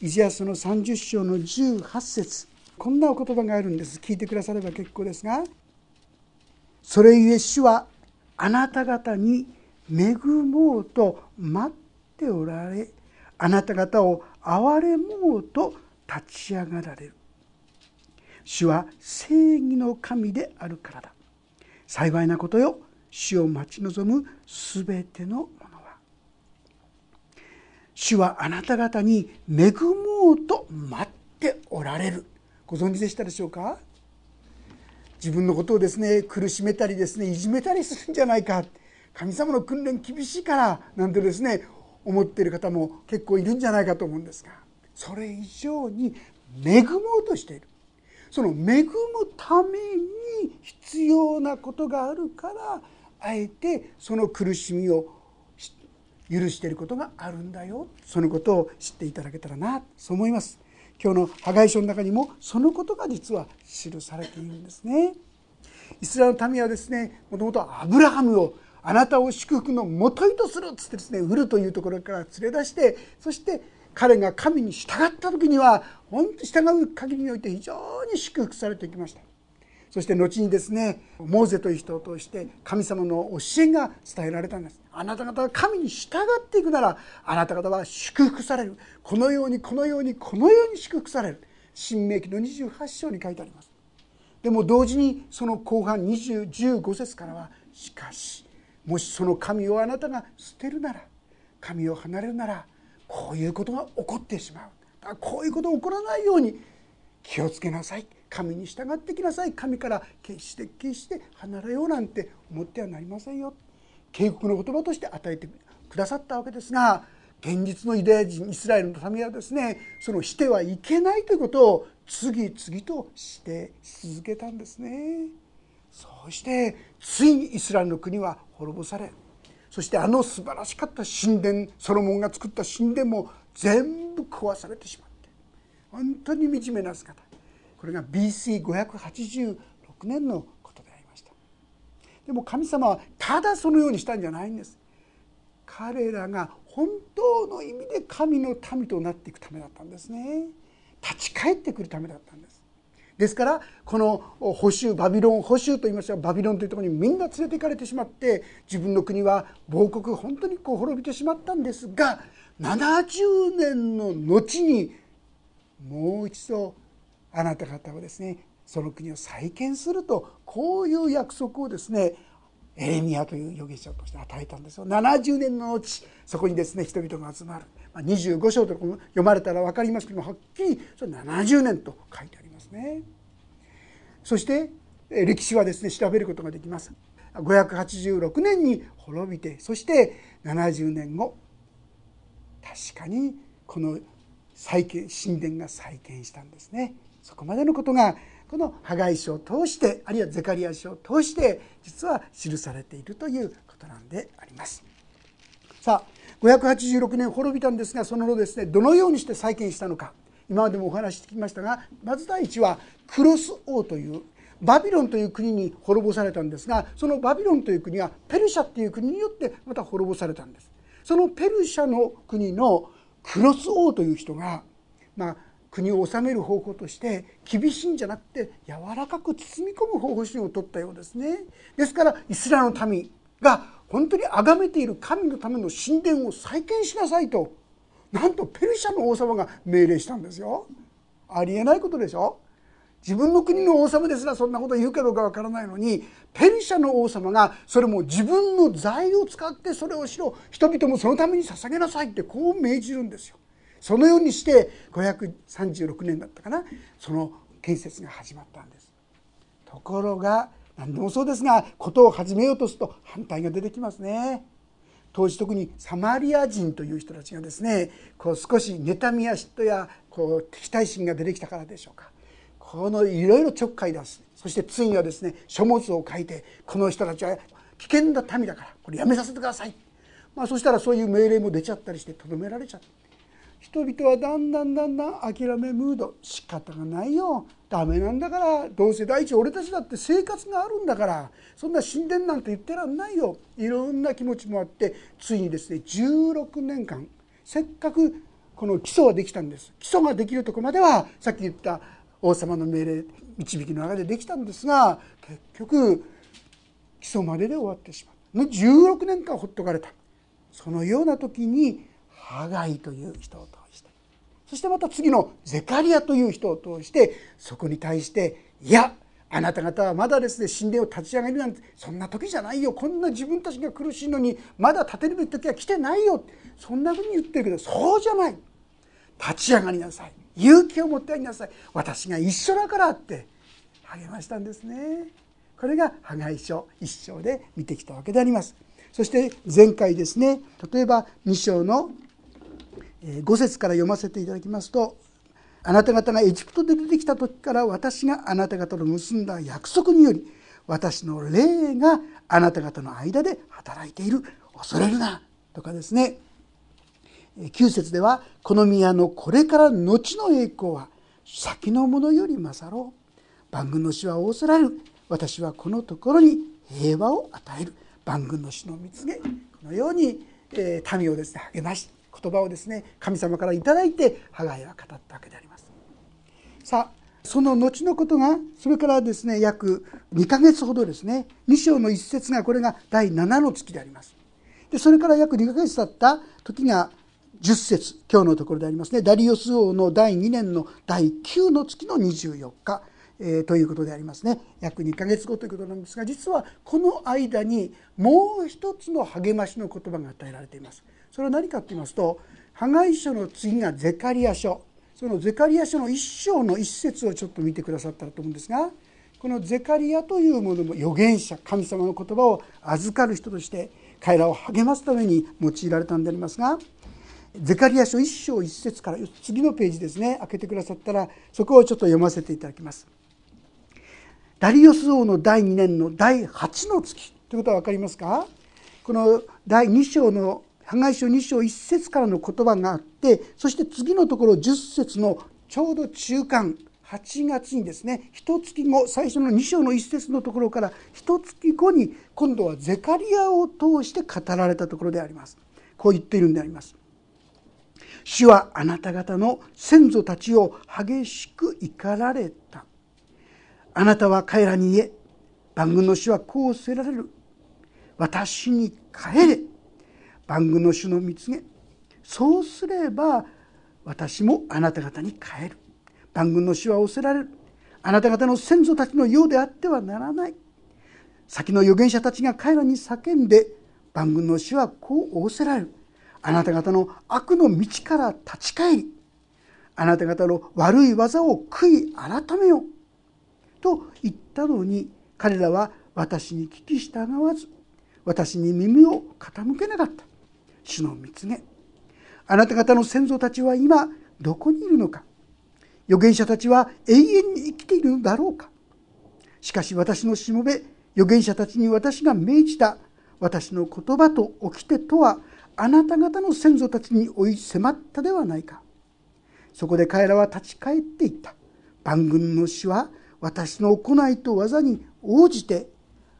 イザヤ書の30章の18節。こんなお言葉があるんです。聞いてくだされば結構ですが。それゆえ主はあなた方に恵もうと待っておられ。あなた方を憐れもうと立ち上がられる。主は正義の神であるからだ。幸いなことよ。主を待ち望むすべての主はあなた方に恵もうと待っておられる。ご存知でしたでしょうか？自分のことをですね苦しめたりですねいじめたりするんじゃないか。神様の訓練厳しいからなんてですね思っている方も結構いるんじゃないかと思うんですが。それ以上に恵もうとしている。その恵むために必要なことがあるからあえてその苦しみを許していることがあるんだよ。そのことを知っていただけたらな。そう思います。今日の破壊書の中にもそのことが実は記されているんですね。イスラエルの民はですねもともとアブラハムをあなたを祝福のもといとするっつってですねウルというところから連れ出してそして彼が神に従った時には本当に従う限りにおいて非常に祝福されてきました。そして後にですねモーゼという人を通して神様の教えが伝えられたんです。あなた方が神に従っていくならあなた方は祝福される。このようにこのようにこのように祝福される。新明記の28章に書いてあります。でも同時にその後半15節からはしかしもしその神をあなたが捨てるなら神を離れるならこういうことが起こってしまう。こういうことが起こらないように気をつけなさい。神に従ってきなさい。神から決して決して離れようなんて思ってはなりませんよ。警告の言葉として与えてくださったわけですが現実のユダヤ人イスラエルの民はですねそのしてはいけないということを次々として続けたんですね。そうしてついにイスラエルの国は滅ぼされそしてあの素晴らしかった神殿ソロモンが作った神殿も全部壊されてしまって本当に惨めな姿。これが BC586 年のことでありました。でも神様はただそのようにしたんじゃないんです。彼らが本当の意味で神の民となっていくためだったんですね。立ち返ってくるためだったんです。ですからこの保守バビロン保守といいますがバビロンというところにみんな連れて行かれてしまって自分の国は亡国本当にこう滅びてしまったんですが70年の後にもう一度あなた方はですねその国を再建するとこういう約束をですねエレミアという預言者として与えたんですよ。70年の後そこにですね人々が集まる。25章と読まれたら分かりますけどもはっきりそれ70年と書いてありますね。そして歴史はですね調べることができます。586年に滅びてそして70年後確かにこの再建神殿が再建したんですね。そこまでのことがこの破壊書を通してあるいはゼカリア書を通して実は記されているということなんであります。さあ586年滅びたんですがその後ですねどのようにして再建したのか。今までもお話してきましたがまず第一はクロス王というバビロンという国に滅ぼされたんですがそのバビロンという国はペルシャっていう国によってまた滅ぼされたんです。そのペルシャの国のクロス王という人が、まあ、国を治める方法として厳しいんじゃなくて柔らかく包み込む方針を取ったようですね。ですからイスラエルの民が本当に崇めている神のための神殿を再建しなさいとなんとペルシャの王様が命令したんですよ。ありえないことでしょ。自分の国の王様ですらそんなこと言うかどうかわからないのにペルシャの王様がそれも自分の財を使ってそれをしろ人々もそのために捧げなさいってこう命じるんですよ。そのようにして536年だったかなその建設が始まったんです。ところが何でもそうですが事を始めようとすると反対が出てきますね。当時特にサマリア人という人たちがですねこう少し妬みや嫉妬やこう敵対心が出てきたからでしょうかこのいろいろちょっかい出すそしてついにはですね書物を書いてこの人たちは危険な民だからこれやめさせてください、まあ、そしたらそういう命令も出ちゃったりしてとどめられちゃった人々はだんだんだんだん諦めムード仕方がないよ。ダメなんだからどうせ第一俺たちだって生活があるんだからそんな神殿なんて言ってらんないよ。いろんな気持ちもあってついにですね16年間せっかくこの基礎はできたんです。基礎ができるとこまではさっき言った王様の命令導きの中でできたんですが結局基礎までで終わってしまう16年間ほっとかれた。そのような時にハガイという人を通して。そしてまた次のゼカリアという人を通してそこに対していやあなた方はまだですね神殿を立ち上げるなんてそんな時じゃないよ。こんな自分たちが苦しいのにまだ立てるべき時は来てないよ。そんなふうに言ってるけどそうじゃない。立ち上がりなさい。勇気を持ってありなさい。私が一緒だからって励ましたんですね。これが破壊書一章で見てきたわけであります。そして前回ですね例えば2章の5節から読ませていただきますとあなた方がエジプトで出てきた時から私があなた方と結んだ約束により私の霊があなた方の間で働いている。恐れるな。とかですね。9節ではこの宮のこれから後の栄光は先のものより勝ろう。万軍の死は仰せられる。私はこのところに平和を与える。万軍の死の蜜げこのように、え民をですね励まし言葉をですね神様から頂いてハガイは語ったわけであります。さあその後のことがそれからですね約2ヶ月ほどですね2章の一節がこれが第7の月であります。でそれから約2ヶ月経った時が10節今日のところでありますね。ダリオス王の第2年の第9の月の24日、えー、ということでありますね。約2ヶ月後ということなんですが実はこの間にもう一つの励ましの言葉が与えられています。それは何かと言いますと破壊書の次がゼカリア書そのゼカリア書の一章の一節をちょっと見てくださったらと思うんですがこのゼカリアというものも預言者神様の言葉を預かる人として彼らを励ますために用いられたんでありますがゼカリア書一章一節から次のページですね開けてくださったらそこをちょっと読ませていただきます。ダリオス王の第2年の第8の月ということは分かりますか？この第2章の破壊書2章1節からの言葉があってそして次のところ10節のちょうど中間8月にですね一月後最初の2章の1節のところから一月後に今度はゼカリアを通して語られたところであります。こう言っているんであります。主はあなた方の先祖たちを激しく怒られた。あなたは彼らに言え万軍の主はこうせられる。私に帰れ。万軍の主の蜜げそうすれば私もあなた方に帰る。万軍の主は仰せられる。あなた方の先祖たちのようであってはならない。先の預言者たちが彼らに叫んで万軍の主はこう仰せられる。あなた方の悪の道から立ち返り。あなた方の悪い技を悔い改めよと言ったのに彼らは私に聞き従わず私に耳を傾けなかった。主の蜜げあなた方の先祖たちは今どこにいるのか。預言者たちは永遠に生きているのだろうか。しかし私のしもべ預言者たちに私が命じた。私の言葉と掟とはあなた方の先祖たちに追い迫ったではないか。そこで彼らは立ち返っていった。万軍の死は私の行いと技に応じて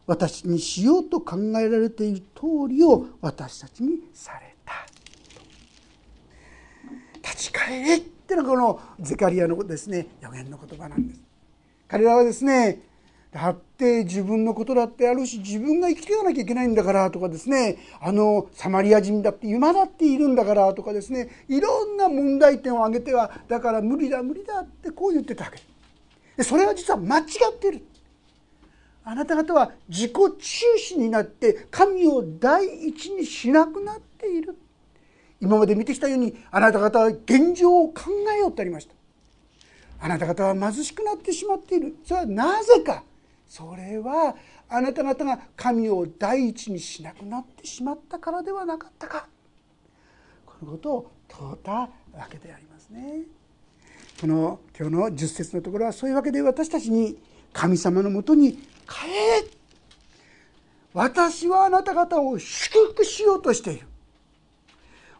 私にしようと考えられている通りを私たちにされち返れっていうのがこのゼカリアのですね予言の言葉なんです。彼らはですねだって自分のことだってあるし自分が生きていかなきゃいけないんだからとかですねあのサマリア人だって今だっているんだからとかですねいろんな問題点を挙げてはだから無理だ無理だってこう言ってたわけ。でそれは実は間違ってる。あなた方は自己中心になって神を第一にしなくなっている。今まで見てきたようにあなた方は現状を考えようってありました。あなた方は貧しくなってしまっている。それはなぜか。それはあなた方が神を第一にしなくなってしまったからではなかったか。このことを問うたわけでありますね。この今日の10節のところはそういうわけで私たちに神様のもとに帰れ。私はあなた方を祝福しようとしている。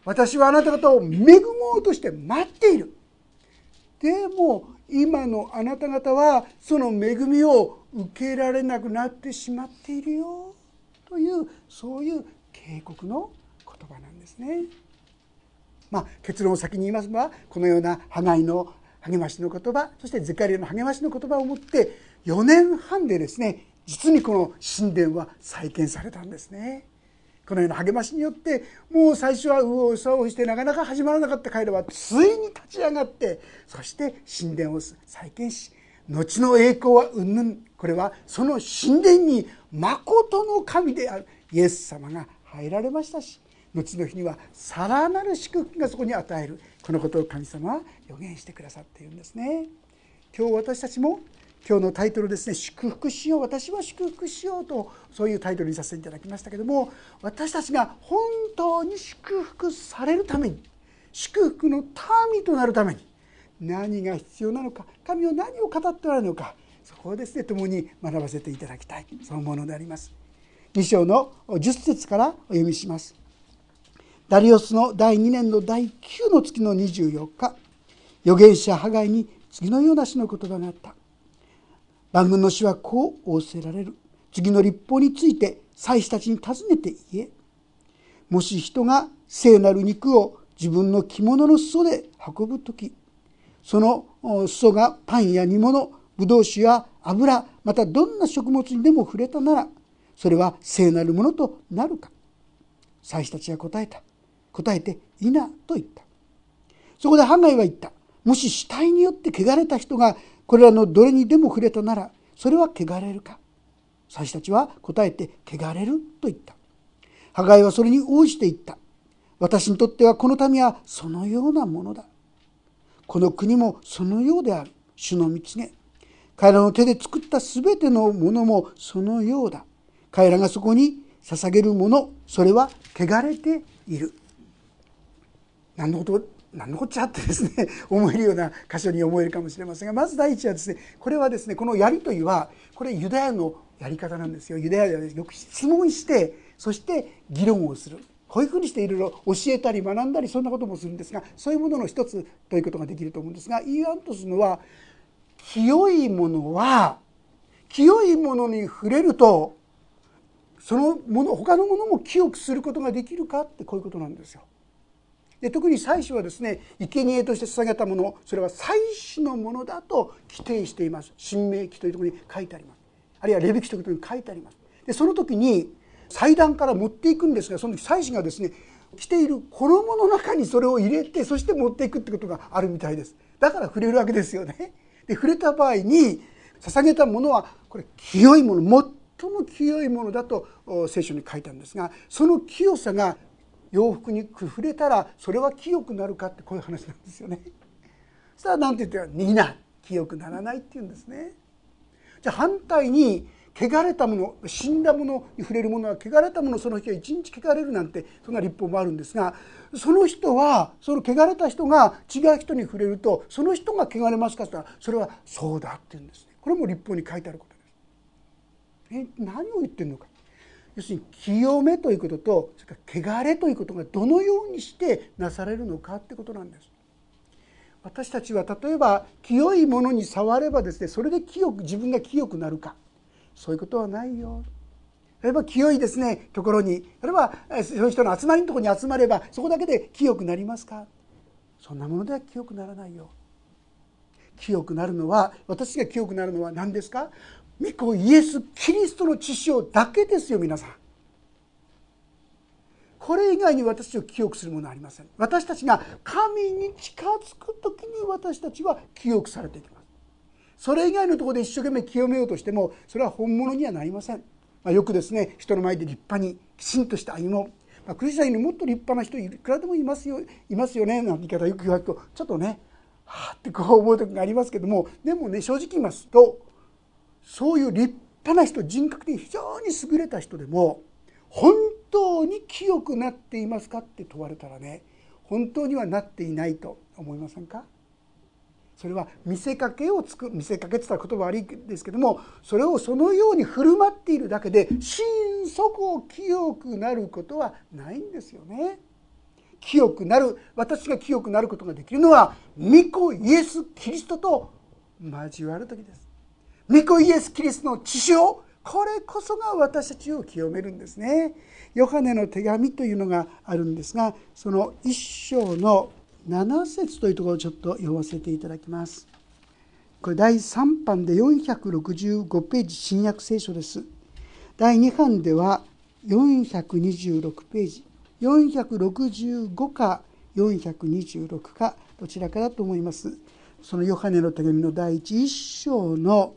私はあなた方を恵もうとして待っている。でも今のあなた方はその恵みを受けられなくなってしまっているよ。というそういう警告の言葉なんですね。まあ、結論を先に言いますばこのようなハガイの励ましの言葉そしてゼカリアの励ましの言葉をもって4年半でですね実にこの神殿は再建されたんですね。このような励ましによってもう最初は右往左往してなかなか始まらなかった彼らはついに立ち上がってそして神殿を再建し後の栄光はうんぬんこれはその神殿に誠の神であるイエス様が入られましたし後の日にはさらなる祝福がそこに与えるこのことを神様は予言してくださっているんですね。今日私たちも今日のタイトルですね「祝福しよう私は祝福しよう」とそういうタイトルにさせていただきましたけども私たちが本当に祝福されるために祝福の民となるために何が必要なのか神は何を語っておられるのかそこをですね共に学ばせていただきたいそのものであります。2章の10節からお読みします。ダリオスの第2年の第9の月の24日預言者ハガイに次のような詩の言葉があった万軍の詩はこう仰せられる。次の立法について祭司たちに尋ねて言え。もし人が聖なる肉を自分の着物の裾で運ぶ時その裾がパンや煮物ぶどう酒や油またどんな食物にでも触れたならそれは聖なるものとなるか。祭司たちは答えた。答えていなと言った。そこでハガイは言った。もし死体によって汚れた人がこれらのどれにでも触れたならそれは汚れるか。祭司たちは答えて汚れると言った。ハガイはそれに応じて言った。私にとってはこの民はそのようなものだ。この国もそのようである。主の蜜げ彼らの手で作ったすべてのものもそのようだ。彼らがそこに捧げるものそれは汚れている。何のこと何のこっちゃってですね 思えるような箇所に思えるかもしれませんがまず第一はですねこれはですねこのやりとりはこれユダヤのやり方なんですよユダヤではよく質問してそして議論をするこういうふうにしていろいろ教えたり学んだりそんなこともするんですがそういうものの一つということができると思うんですが言わんとするのは清いものは清いものに触れるとそのもの他のものも清くすることができるかってこういうことなんですよ。で特に祭司はですね生贄として捧げたものそれは祭司のものだと規定しています。神明記というところに書いてあります。あるいはレビ記というところに書いてあります。でその時に祭壇から持っていくんですがその時祭司がですね着ている衣の中にそれを入れてそして持っていくってことがあるみたいです。だから触れるわけですよね。で触れた場合に捧げたものはこれ清いもの最も清いものだと聖書に書いたんですがその清さが洋服に触れたらそれは清くなるかってこういう話なんですよね。そしたら何て言ってみんな清くならないって言うんですね。じゃあ反対に汚れたもの死んだものに触れるものは汚れたものその日は一日汚れるなんてそんな立法もあるんですがその人はその汚れた人が違う人に触れるとその人が汚れますかって言ったらそれはそうだって言うんですね。これも立法に書いてあることです。え何を言ってるのか要するに清めということとそれから汚れということがどのようにしてなされるのかってことなんです。私たちは例えば清いものに触ればですねそれで清く自分が清くなるかそういうことはないよ。例えば清いですねところに例えばそういう人の集まりのところに集まればそこだけで清くなりますかそんなものでは清くならないよ。清くなるのは私が清くなるのは何ですか？御子イエス・キリストの血潮だけですよ皆さん。これ以外に私を記憶するものはありません。私たちが神に近づく時に私たちは記憶されていきます。それ以外のところで一生懸命清めようとしてもそれは本物にはなりません、まあ、よくですね人の前で立派にきちんとした歩もう、まあ、クリスチャンにもっと立派な人いくらでもいますよいますよねなんて言い方よく言われるとちょっとねはあってこう思う時がありますけども。でもね正直言いますとそういう立派な人人格的に非常に優れた人でも本当に清くなっていますかって問われたらね本当にはなっていないと思いませんか？それは見せかけをつく見せかけって言ったら言葉悪いですけどもそれをそのように振る舞っているだけで心底清くなることはないんですよね。清くなる私が清くなることができるのは御子イエス・キリストと交わる時です。御子イエス・キリストの血潮これこそが私たちを清めるんですね。ヨハネの手紙というのがあるんですがその一章の7節というところをちょっと読ませていただきます。これ第3版で465ページ新約聖書です。第2版では426ページ。465か426かどちらかだと思います。そのヨハネの手紙の第一章の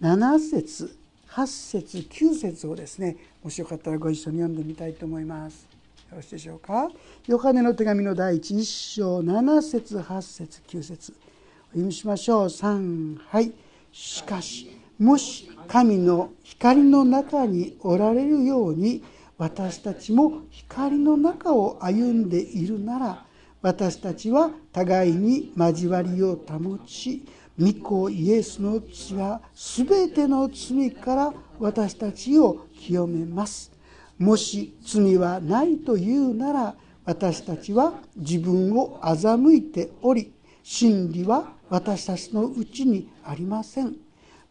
7節8節9節をですねもしよかったらご一緒に読んでみたいと思います。よろしいでしょうか？ヨハネの手紙の第一章7節8節9節。お読みしましょう。3はい。しかしもし神の光の中におられるように私たちも光の中を歩んでいるなら私たちは互いに交わりを保ち御子イエスの血は全ての罪から私たちを清めます。もし罪はないというなら私たちは自分を欺いており真理は私たちのうちにありません。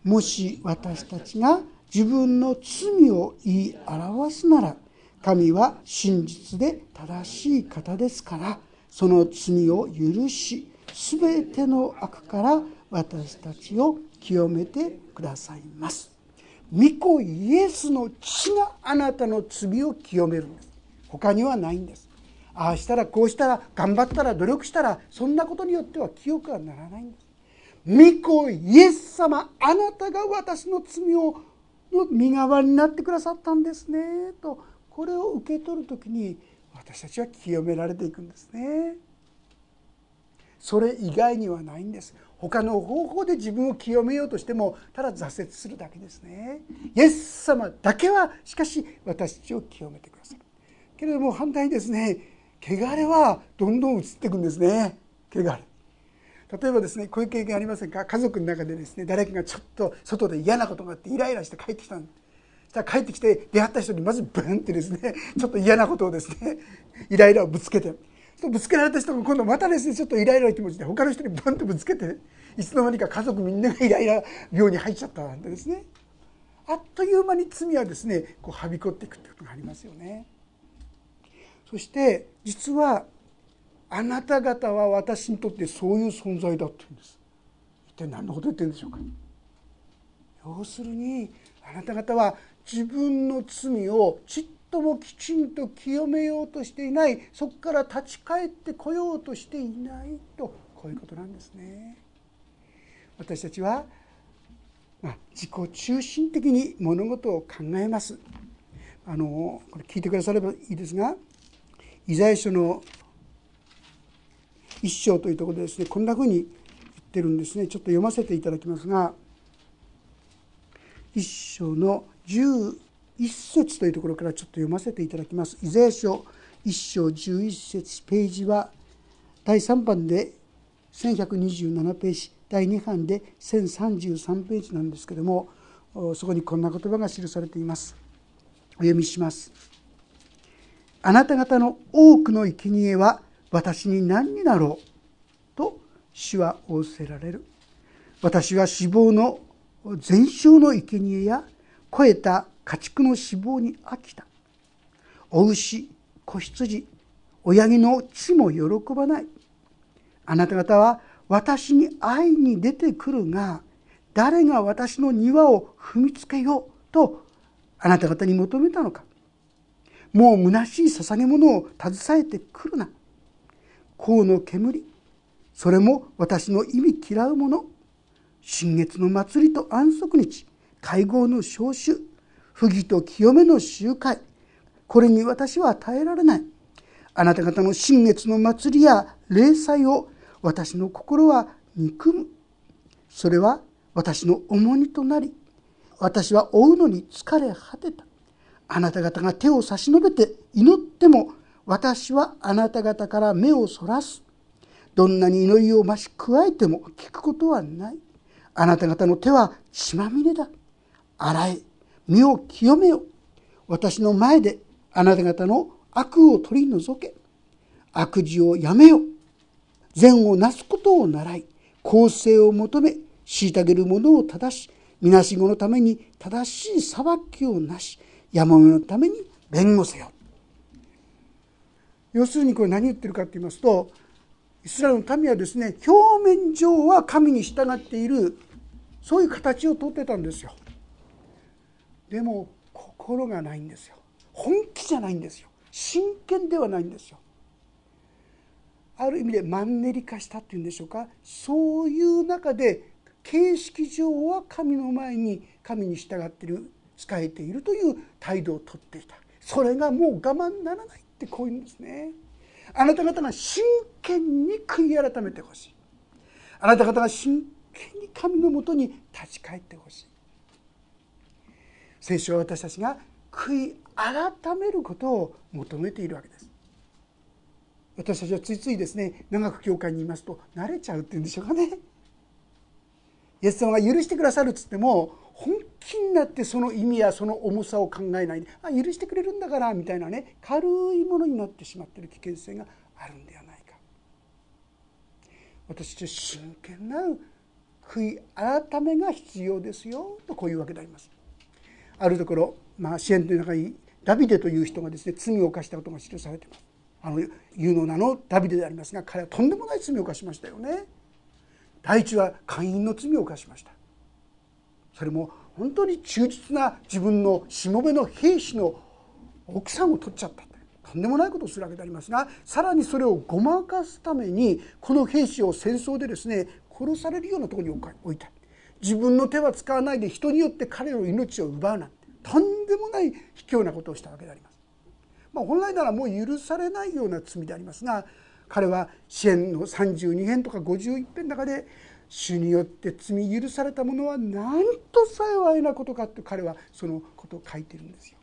もし私たちが自分の罪を言い表すなら神は真実で正しい方ですからその罪を許し全ての悪から私たちを清めてくださいます。御子イエスの血があなたの罪を清めるんです。他にはないんです。ああしたらこうしたら頑張ったら努力したらそんなことによっては清くはならないんです。御子イエス様あなたが私の罪をの身代わりになってくださったんですね。とこれを受け取る時に私たちは清められていくんですね。それ以外にはないんです。他の方法で自分を清めようとしてもただ挫折するだけですね。イエス様だけはしかし私たちを清めてくださるけれども反対にですね汚れはどんどん移っていくんですね。汚れ。例えばですねこういう経験ありませんか？家族の中でですね誰かがちょっと外で嫌なことがあってイライラして帰ってきたんしたら帰ってきて出会った人にまずブンってですねちょっと嫌なことをですねイライラをぶつけて。ぶつけられた人が今度またですねちょっとイライラの気持ちで他の人にブンとぶつけていつの間にか家族みんながイライラ病に入っちゃったなんでですね。あっという間に罪はですねこうはびこっていくってことがありますよね。そして実はあなた方は私にとってそういう存在だって言うんです。一体何のこと言ってるんでしょうか。要するにあなた方は自分の罪をちっともきちんと清めようとしていないそこから立ち返ってこようとしていないとこういうことなんですね。私たちは、まあ、自己中心的に物事を考えます。あのこれ聞いてくださればいいですがイザヤ書の一章というところでですねこんなふうに言ってるんですねちょっと読ませていただきますが一章の11節というところからちょっと読ませていただきます。イザヤ書一章11節ページは第3版で1127ページ第2版で1033ページなんですけどもそこにこんな言葉が記されています。お読みします。あなた方の多くの生贄は私に何になろうと主は仰せられる。私は死亡の全焼の生贄や肥えた家畜の脂肪に飽きた。お牛、子羊、親木の血も喜ばない。あなた方は私に会いに出てくるが、誰が私の庭を踏みつけようとあなた方に求めたのか。もう虚しい捧げ物を携えてくるな。甲の煙、それも私の意味嫌うもの。新月の祭りと安息日、会合の召集、不義と清めの集会、これに私は耐えられない。あなた方の新月の祭りや礼祭を私の心は憎む。それは私の重荷となり、私は追うのに疲れ果てた。あなた方が手を差し伸べて祈っても、私はあなた方から目をそらす。どんなに祈りを増し加えても聞くことはない。あなた方の手は血まみれだ。洗え、身を清めよ。私の前であなた方の悪を取り除け。悪事をやめよ。善をなすことを習い、公正を求め、虐げる者を正し、みなしごのために正しい裁きをなしやもめのために弁護せよ要するにこれ何言ってるかと言いますとイスラエルの民はですね表面上は神に従っているそういう形をとってたんですよでも心がないんですよ。本気じゃないんですよ。真剣ではないんですよ。ある意味でマンネリ化したっていうんでしょうか。そういう中で形式上は神の前に神に従っている仕えているという態度をとっていた。それがもう我慢ならないってこういうんですね。あなた方が真剣に悔い改めてほしい。あなた方が真剣に神のもとに立ち返ってほしい。聖書は私たちが悔い改めることを求めているわけです。私たちはついついですね長く教会にいますと慣れちゃうっていうんでしょうかね。イエス様が許してくださるっつっても本気になってその意味やその重さを考えないであ許してくれるんだからみたいなね軽いものになってしまってる危険性があるんではないか。私たちは真剣な悔い改めが必要ですよとこういうわけであります。あるところ、まあ、支援という中にダビデという人がですね罪を犯したことが記されています。あの有能なのダビデでありますが彼はとんでもない罪を犯しましたよね。第一は会員の罪を犯しました。それも本当に忠実な自分のしもべの兵士の奥さんを取っちゃった。とんでもないことをするわけでありますがさらにそれをごまかすためにこの兵士を戦争でですね殺されるようなところに置いた。自分の手は使わないで人によって彼の命を奪うなんてとんでもない卑怯なことをしたわけであります。まあ、本来ならもう許されないような罪でありますが彼は支援の32編とか51編の中で主によって罪許されたものはなんと幸いなことかって彼はそのことを書いてるんですよ。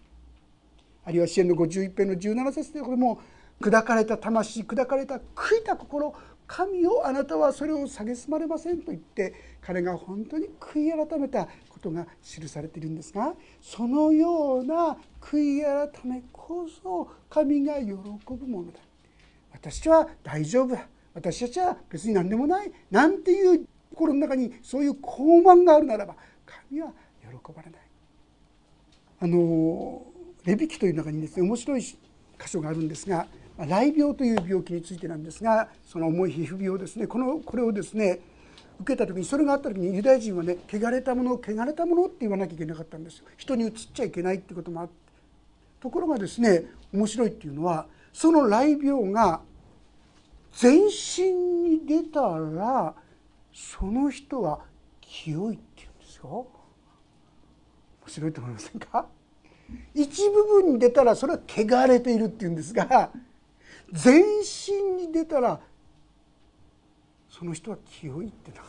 あるいは支援の51編の17節でこれも砕かれた魂砕かれた悔いた心神をあなたはそれを蔑まれませんと言って彼が本当に悔い改めたことが記されているんですがそのような悔い改めこそ神が喜ぶものだ。私は大丈夫だ。私たちは別に何でもない。なんていう心の中にそういう高慢があるならば神は喜ばれない。あのレビキという中にですね面白い箇所があるんですが雷病という病気についてなんですがその重い皮膚病ですねこのこれをですね受けた時にそれがあった時にユダヤ人はね汚れたもの汚れたものって言わなきゃいけなかったんですよ。人に移っちゃいけないってこともあってところがですね面白いっていうのはその雷病が全身に出たらその人は清いって言うんですよ。面白いと思いませんか？一部分に出たらそれは汚れているっていうんですが全身に出たらその人は清いってな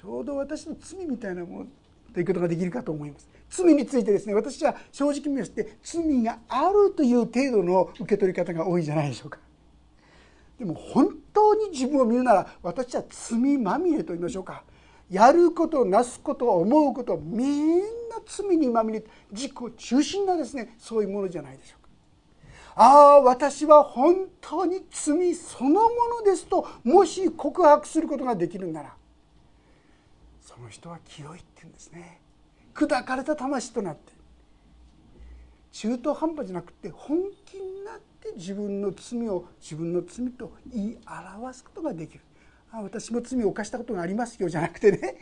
ちょうど私の罪みたいなものということができるかと思います。罪についてですね私は正直見まして罪があるという程度の受け取り方が多いじゃないでしょうか。でも本当に自分を見るなら私は罪まみれと言いましょうか。やることなすこと思うことみんな罪にまみれ自己中心なですねそういうものじゃないでしょうああ私は本当に罪そのものですともし告白することができるならその人は清いって言うんですね。砕かれた魂となって中途半端じゃなくて本気になって自分の罪を自分の罪と言い表すことができる。あ私も罪を犯したことがありますよじゃなくてね。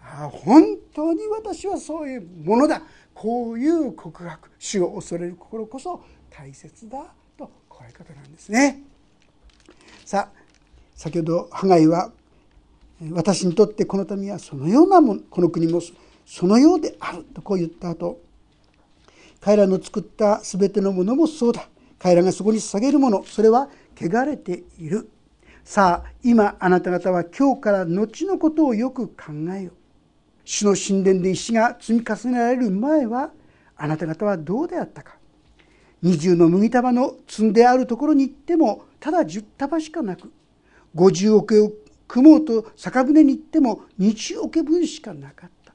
あ本当に私はそういうものだ。こういう告白主を恐れる心こそ大切だとこういうことなんですね。さあ先ほどハガイは私にとってこの民はそのようなものこの国もそのようであるとこう言った後彼らの作った全てのものもそうだ。彼らがそこに下げるものそれは汚れている。さあ今あなた方は今日から後のことをよく考えよう。主の神殿で石が積み重ねられる前はあなた方はどうであったか。二重の麦束の積んであるところに行ってもただ十束しかなく五十億を組もうと酒舟に行っても日桶分しかなかった。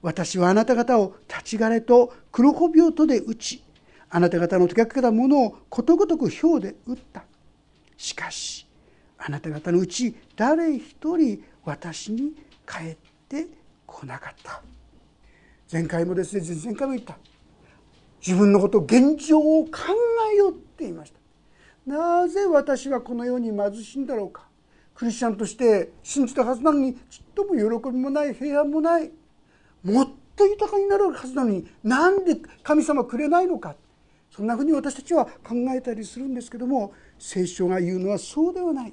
私はあなた方を立ち枯れと黒穂病とで打ちあなた方の手がけたものをことごとく氷で打った。しかしあなた方のうち誰一人私に帰って来なかった。前回もですね前々回も言った。自分のこと現状を考えようって言いました。なぜ私はこのように貧しいんだろうか。クリスチャンとして信じたはずなのにちっとも喜びもない平安もない。もっと豊かになるはずなのになんで神様くれないのか。そんなふうに私たちは考えたりするんですけども聖書が言うのはそうではない。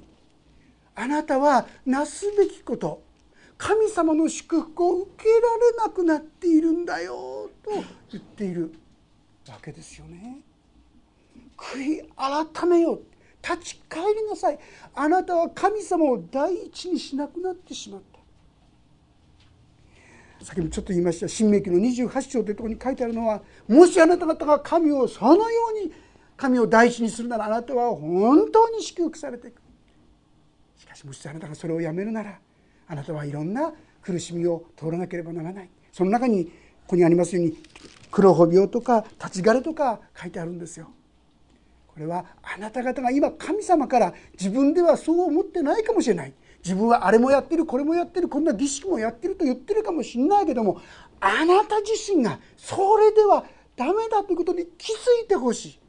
あなたはなすべきこと神様の祝福を受けられなくなっているんだよと言っている。わけですよね。悔い改めよ立ち返りなさい。あなたは神様を第一にしなくなってしまった。先ほどちょっと言いました「新明記の28章」というところに書いてあるのはもしあなた方が神をそのように神を第一にするならあなたは本当に祝福されていく。しかしもしあなたがそれをやめるならあなたはいろんな苦しみを通らなければならない。その中にここにありますように黒帯病とか立ち枯れとか書いてあるんですよ。これはあなた方が今神様から自分ではそう思ってないかもしれない。自分はあれもやってるこれもやってるこんな儀式もやってると言ってるかもしれないけどもあなた自身がそれではダメだということに気づいてほしい。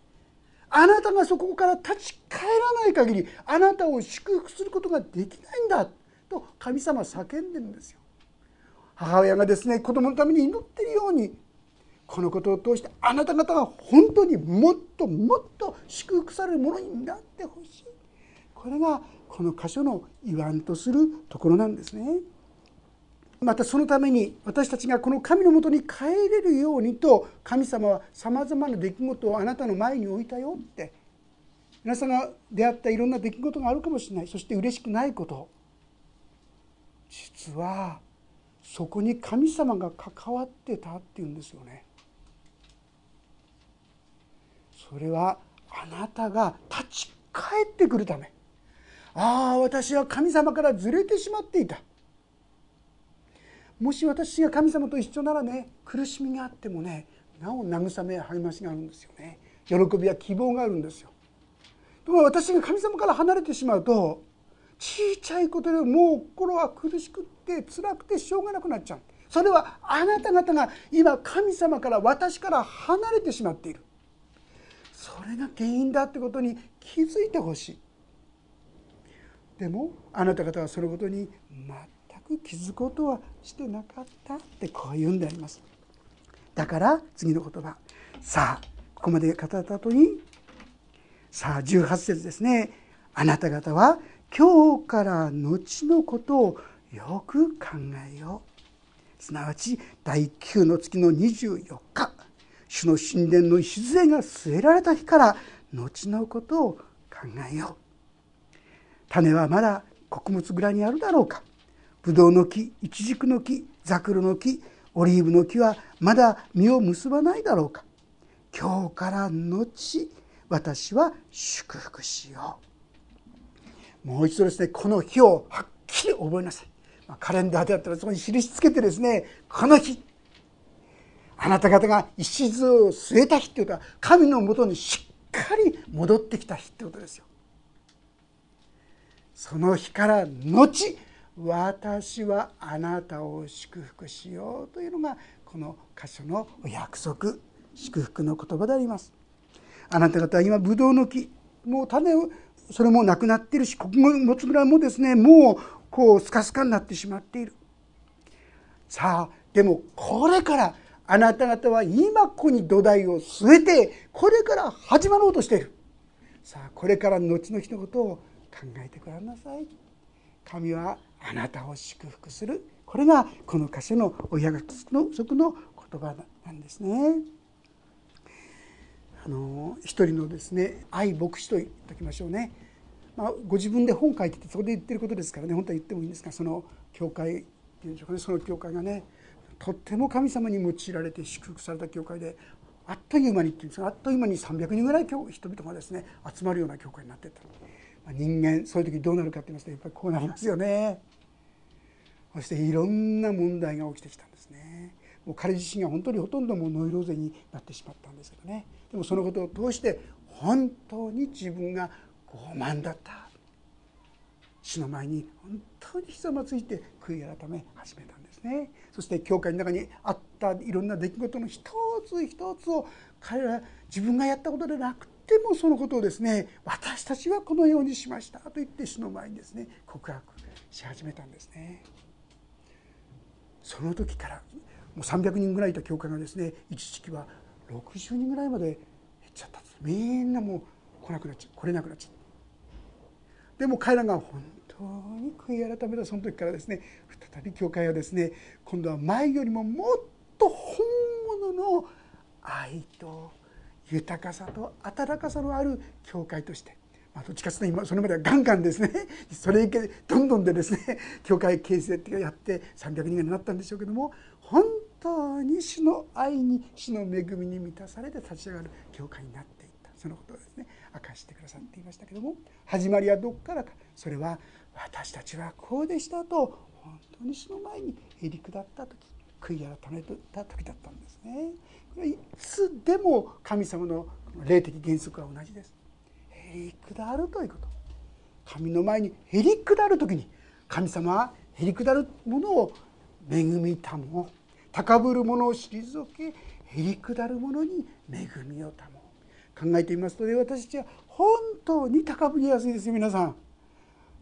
あなたがそこから立ち返らない限りあなたを祝福することができないんだ。と神様叫んでるんですよ。母親がですね子供のために祈ってるようにこのことを通してあなた方が本当にもっともっと祝福されるものになってほしいこれがこの箇所の言わんとするところなんですね。またそのために私たちがこの神のもとに帰れるようにと神様はさまざまな出来事をあなたの前に置いたよって皆さんが出会ったいろんな出来事があるかもしれないそして嬉しくないこと実はそこに神様が関わってたっていうんですよね。それはあなたが立ち返ってくるため。ああ私は神様からずれてしまっていた。もし私が神様と一緒ならね苦しみがあってもねなお慰めや励ましがあるんですよね。喜びや希望があるんですよ。ところが私が神様から離れてしまうと小さいことでもう心は苦しくって辛くてしょうがなくなっちゃう。それはあなた方が今神様から私から離れてしまっている。それが原因だってことに気づいてほしい。でもあなた方はそのことに全く気づくことはしてなかったってこう言うんであります。だから次の言葉。さあここまで語った後にさあ18節ですね。あなた方は今日から後のことをよく考えよう。すなわち第9の月の24日。主の神殿の礎が据えられた日から後のことを考えよう。種はまだ穀物蔵にあるだろうか。ブドウの木イチジクの木ザクロの木オリーブの木はまだ実を結ばないだろうか。今日から後私は祝福しよう。もう一度ですねこの日をはっきり覚えなさい、ま、カレンダーであったらそこに印つけてですねこの日あなた方が石図を据えた日っていうことは神のもとにしっかり戻ってきた日ってことですよ。その日から後私はあなたを祝福しようというのがこの箇所のお約束祝福の言葉であります。あなた方は今ブドウの木もう種をそれもなくなっているし穀物村もですねもうこうスカスカになってしまっている。さあでもこれからあなた方は今ここに土台を据えてこれから始まろうとしている。さあこれから後の日のことを考えてごらんなさい。神はあなたを祝福する。これがこの箇所のお約束の言葉なんですね。あの一人のですね愛牧師と言っておきましょうね、まあ、ご自分で本書いててそこで言ってることですからね本当は言ってもいいんですがその教会っていうんでしょうかねその教会がねとっても神様に用いられて祝福された教会であっという間にっていうんですがあっという間に300人ぐらい人々がですね集まるような教会になっていった、まあ、人間そういう時どうなるかって言いますとやっぱりこうなりますよね。そしていろんな問題が起きてきたんですね。もう彼自身が本当にほとんどもうノイローゼになってしまったんですけどね。でもそのことを通して本当に自分が傲慢だった。主の前に本当にひざまついて悔い改め始めたんです。ね。そして教会の中にあったいろんな出来事の一つ一つを彼ら自分がやったことでなくてもそのことをですね私たちはこのようにしましたと言って主の前にですね告白し始めたんですね。その時からもう300人ぐらいいた教会がですね一時期は60人ぐらいまで減っちゃったんです。みんなもう来なくなっちゃう来れなくなっちゃうでも彼らが本当に悔い改めたその時からですね再び教会はですね今度は前よりももっと本物の愛と豊かさと温かさのある教会としてまあ、どっちかというと今それまではガンガンですねそれいけどんどんでですね教会形成ってやって300人ぐらいになったんでしょうけども本当に主の愛に主の恵みに満たされて立ち上がる教会になっていった。そのことをですね明かしてくださっていましたけども始まりはどこからかそれは私たちはこうでしたと本当に主の前にへり下った時悔い改めた時だったんですね。これいつでも神様の霊的原則は同じです。へり下るということ神の前にへり下る時に神様はへり下るものを恵みたも高ぶる者を退けへり下る者に恵みをた考えてみますとね私たちは本当に高ぶりやすいですよ皆さん。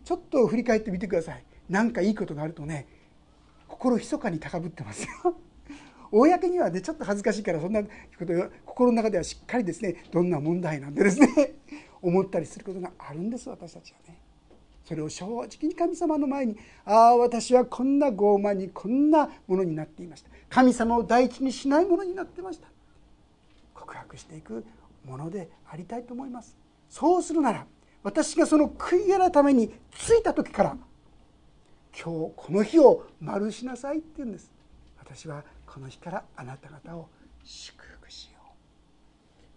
ちょっと振り返ってみてください。何かいいことがあるとね心密かに高ぶってますよ。公にはねちょっと恥ずかしいからそんなこと心の中ではしっかりですねどんな問題なんでですね 思ったりすることがあるんです私たちはね。それを正直に神様の前にああ私はこんな傲慢にこんなものになっていました。神様を第一にしないものになってました。告白していくものでありたいと思います。そうするなら私がその悔い改めについた時から今日この日を丸しなさいって言うんです。私はこの日からあなた方を祝福しよう。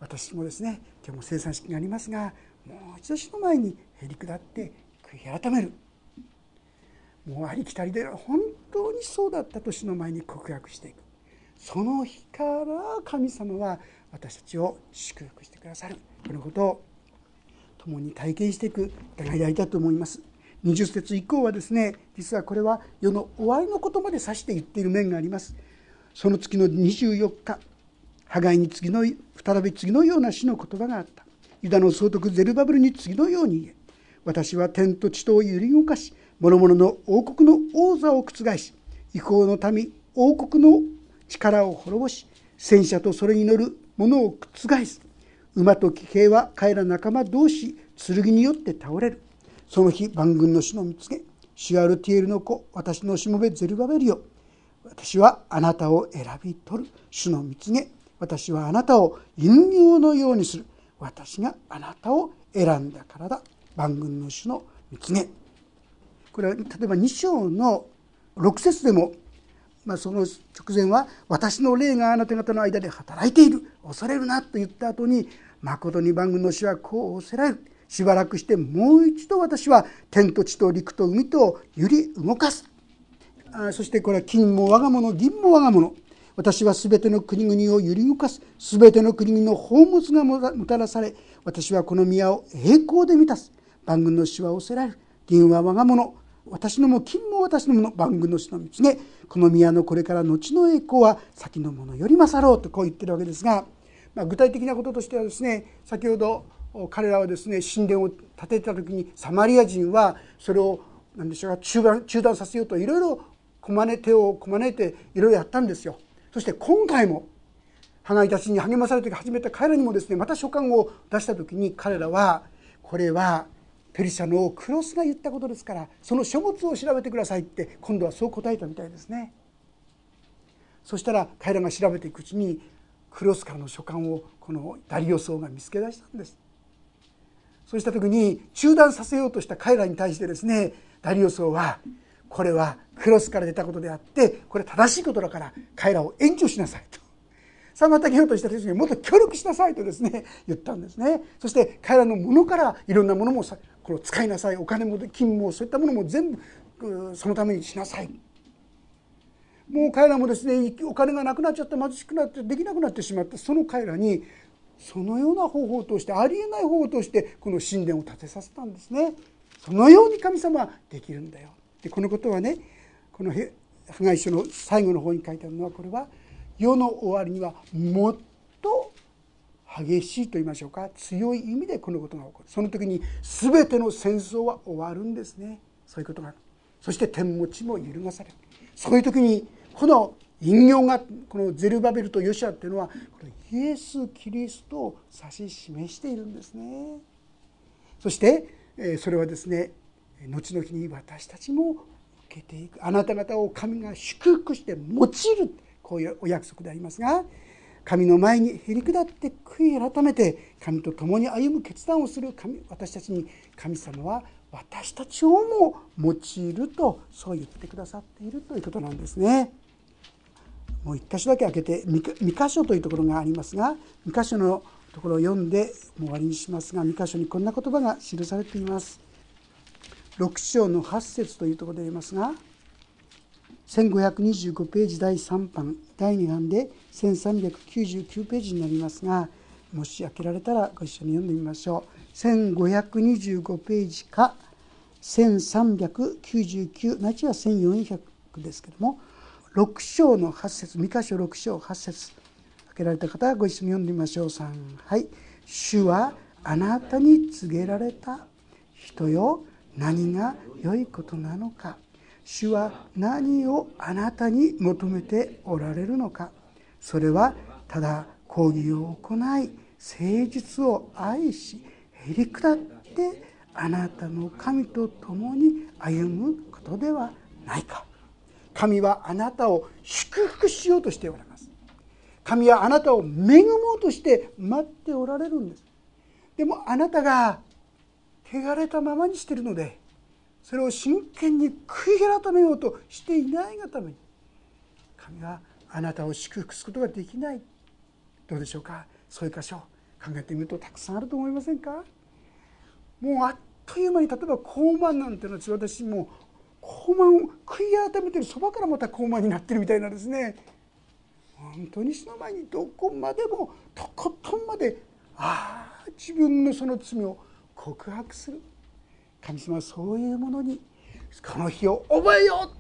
私もですね今日も生産式がありますがもう一度主の前にへり下って悔い改める。もうありきたりで本当にそうだったと主の前に告白していく。その日から神様は私たちを祝福してくださる。このことを共に体験していく互いやりたいと思います。20節以降はですね実はこれは世の終わりのことまで指して言っている面があります。その月の24日ハガイに次の再び次のような死の言葉があった。ユダの総督ゼルバブルに次のように言え。私は天と地とを揺り動かし諸々の王国の王座を覆し違法の民王国の力を滅ぼし戦車とそれに乗る者を覆す馬と騎兵は彼ら仲間同士剣によって倒れる。その日万軍の主の見つけシュアルティエルの子私のしもべゼルバベルよ。私はあなたを選び取る。主の見つげ私はあなたを犬形のようにする。私があなたを選んだからだ。万軍の主の見つげこれは例えば2章の6節でも、まあ、その直前は「私の霊があなた方の間で働いている。恐れるな」と言った後に「誠に万軍の主はこう仰せられる」しばらくしてもう一度私は天と地と陸と海と揺り動かす。あそしてこれは金も我が物銀も我が物。私は全ての国々を揺り動かす。全ての国々の宝物がもたらされ私はこの宮を栄光で満たす。万軍の主は仰せられる。銀は我が物。私のも金も私のもの。万軍の主の見つこの宮のこれから後の栄光は先のものより勝ろうとこう言ってるわけですが、まあ、具体的なこととしてはですね先ほど彼らはですね神殿を建てた時にサマリア人はそれを何でしょうか中断中断させようといろいろこまね手をこまねていろいろやったんですよ。そして今回もハガイたちに励まされて始めた彼らにもですねまた書簡を出した時に彼らはこれはペリシャのクロスが言ったことですからその書物を調べてくださいって今度はそう答えたみたいですね。そしたら彼らが調べていくうちにクロスからの書簡をこのダリオ僧が見つけ出したんです。そうした時に中断させようとした彼らに対してですねダリオ僧はこれはクロスから出たことであってこれ正しいことだから彼らを援助しなさいと。妨げようとした人にもっと協力しなさいとですね言ったんですね。そして彼らのものからいろんなものもこれを使いなさい。お金も金もそういったものも全部そのためにしなさい。もう彼らもですねお金がなくなっちゃって貧しくなってできなくなってしまった。その彼らにそのような方法としてありえない方法としてこの神殿を建てさせたんですね。そのように神様はできるんだよ。でこのことはねこの破壊書の最後の方に書いてあるのはこれは世の終わりにはもっと激しいと言いましょうか強い意味でこのことが起こる。その時に全ての戦争は終わるんですね。そういうことがそして天持ちも揺るがされる。そういう時にこの引用がこのゼルバベルとヨシアっていうのはこれイエス・キリストを指し示しているんですね。そしてそれはですね後々に私たちも受けていく。あなた方を神が祝福して用いる。こういうお約束でありますが神の前にへり下って悔い改めて神と共に歩む決断をする神私たちに神様は私たちをも用いるとそう言ってくださっているということなんですね。もう一箇所だけ開けて2箇所というところがありますが2箇所のところを読んでもう終わりにしますが2箇所にこんな言葉が記されています。6章の8節というところでありますが1525ページ第3版第2版で1399ページになりますがもし開けられたらご一緒に読んでみましょう。1525ページか1399なちは1400ですけども6章の8節2箇所6章8節開けられた方はご一緒に読んでみましょう。3はい「主はあなたに告げられた人よ。何が良いことなのか」主は何をあなたに求めておられるのか。それはただ講義を行い誠実を愛しへり下ってあなたの神と共に歩むことではないか。神はあなたを祝福しようとしておられます。神はあなたを恵もうとして待っておられるんです。でもあなたが汚れたままにしてるのでそれを真剣に悔い改めようとしていないがために神はあなたを祝福することができない。どうでしょうか？そういう箇所考えてみるとたくさんあると思いませんか？もうあっという間に例えば高慢なんていうのは私も高慢を悔い改めてるそばからまた高慢になってるみたいなんですね。本当にその前にどこまでもとことんまでああ自分のその罪を告白する。神様はそういうものにこの日を覚えよ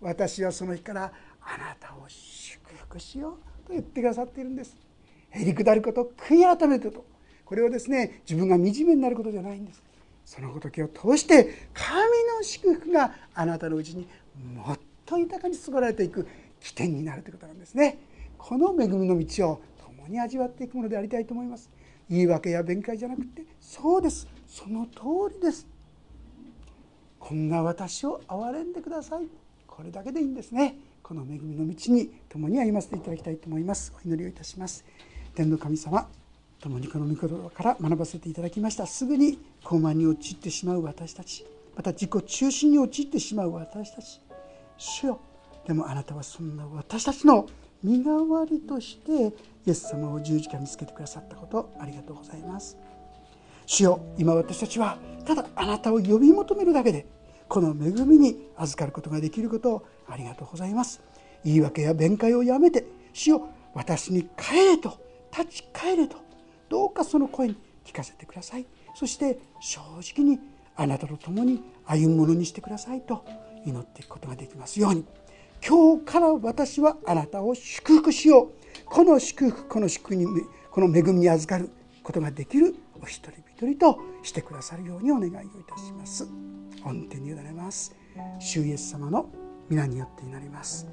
う。私はその日からあなたを祝福しようと言ってくださっているんです。へりくだること悔い改めること。これはですね自分が惨めになることじゃないんです。その時を通して神の祝福があなたのうちにもっと豊かに注がれていく起点になるということなんですね。この恵みの道を共に味わっていくものでありたいと思います。言い訳や弁解じゃなくてそうです。その通りです。こんな私を憐れんでください。これだけでいいんですね。この恵みの道に共に歩ませていただきたいと思います。お祈りをいたします。天の神様共にこの御言葉から学ばせていただきました。すぐに高慢に陥ってしまう私たちまた自己中心に陥ってしまう私たち。主よでもあなたはそんな私たちの身代わりとしてイエス様を十字架につけてくださったことありがとうございます。主よ今私たちはただあなたを呼び求めるだけでこの恵みに預かることができることをありがとうございます。言い訳や弁解をやめて主よ私に帰れと立ち返れとどうかその声に聞かせてください。そして正直にあなたと共に歩むものにしてくださいと祈っていくことができますように。今日から私はあなたを祝福しよう。この祝福この祝福にこの恵みに預かることができるお一人一人としてくださるようにお願いをいたします。本手に委ねます。主イエス様の皆によってになります。